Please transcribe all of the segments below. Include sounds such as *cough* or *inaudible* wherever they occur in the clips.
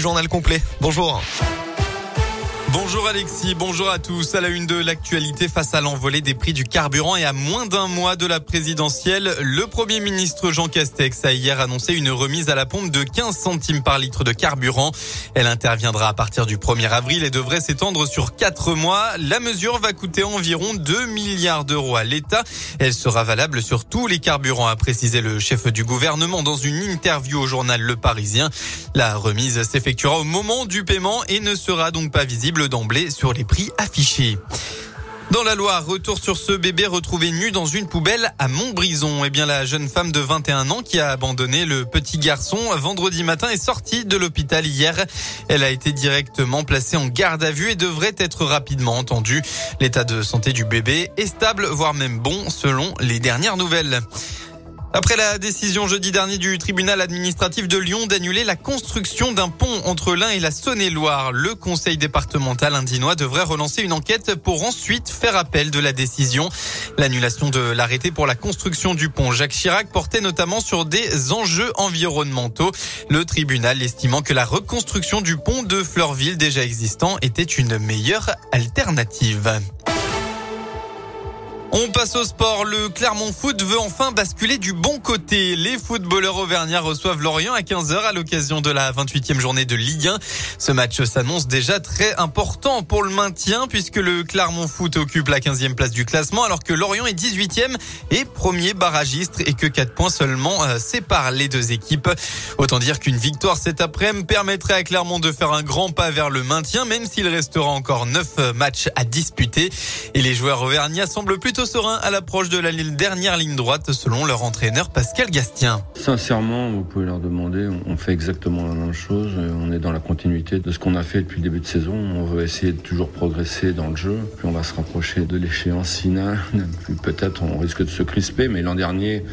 Journal complet. Bonjour. Bonjour Alexis, bonjour à tous. À la une de l'actualité face à l'envolée des prix du carburant et à moins d'un mois de la présidentielle, le Premier ministre Jean Castex a hier annoncé une remise à la pompe de 15 centimes par litre de carburant. Elle interviendra à partir du 1er avril et devrait s'étendre sur 4 mois. La mesure va coûter environ 2 milliards d'euros à l'État. Elle sera valable sur tous les carburants, a précisé le chef du gouvernement dans une interview au journal Le Parisien. La remise s'effectuera au moment du paiement et ne sera donc pas visible d'emblée sur les prix affichés. Dans la Loire, retour sur ce bébé retrouvé nu dans une poubelle à Montbrison. Eh bien, la jeune femme de 21 ans qui a abandonné le petit garçon vendredi matin est sortie de l'hôpital hier. Elle a été directement placée en garde à vue et devrait être rapidement entendue. L'état de santé du bébé est stable, voire même bon, selon les dernières nouvelles. Après la décision jeudi dernier du tribunal administratif de Lyon d'annuler la construction d'un pont entre l'Ain et la Saône-et-Loire, le conseil départemental indinois devrait relancer une enquête pour ensuite faire appel de la décision. L'annulation de l'arrêté pour la construction du pont Jacques Chirac portait notamment sur des enjeux environnementaux. Le tribunal estimant que la reconstruction du pont de Fleurville déjà existant était une meilleure alternative. On passe au sport. Le Clermont Foot veut enfin basculer du bon côté. Les footballeurs auvergnats reçoivent Lorient à 15h à l'occasion de la 28e journée de Ligue 1. Ce match s'annonce déjà très important pour le maintien puisque le Clermont Foot occupe la 15e place du classement alors que Lorient est 18e et premier barragiste et que 4 points seulement euh, séparent les deux équipes. Autant dire qu'une victoire cet après-midi permettrait à Clermont de faire un grand pas vers le maintien même s'il restera encore 9 matchs à disputer. Et les joueurs auvergnats semblent plutôt serein à l'approche de la dernière ligne droite selon leur entraîneur Pascal Gastien. Sincèrement, vous pouvez leur demander, on fait exactement la même chose, on est dans la continuité de ce qu'on a fait depuis le début de saison, on veut essayer de toujours progresser dans le jeu, puis on va se rapprocher de l'échéance finale, *laughs* puis peut-être on risque de se crisper, mais l'an dernier,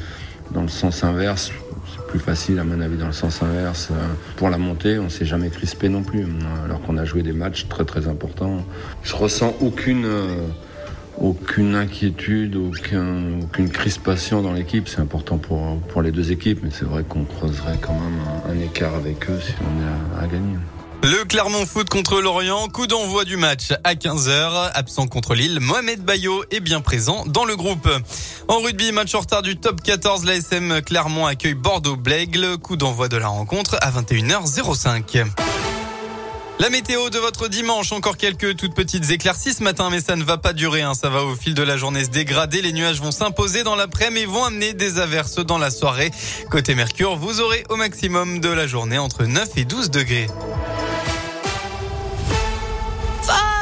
dans le sens inverse, c'est plus facile à mon avis dans le sens inverse. Pour la montée, on s'est jamais crispé non plus, alors qu'on a joué des matchs très très importants. Je ressens aucune aucune inquiétude, aucun, aucune crispation dans l'équipe. C'est important pour, les deux équipes, mais c'est vrai qu'on creuserait quand même un, écart avec eux si on est à, gagner. Le Clermont Foot contre l'Orient, coup d'envoi du match à 15h. Absent contre Lille, Mohamed Bayo est bien présent dans le groupe. En rugby, match en retard du top 14, l'ASM Clermont accueille Bordeaux-Blègle. Coup d'envoi de la rencontre à 21h05. La météo de votre dimanche, encore quelques toutes petites éclaircies ce matin, mais ça ne va pas durer. Hein. Ça va au fil de la journée se dégrader. Les nuages vont s'imposer dans l'après-midi et vont amener des averses dans la soirée. Côté Mercure, vous aurez au maximum de la journée entre 9 et 12 degrés.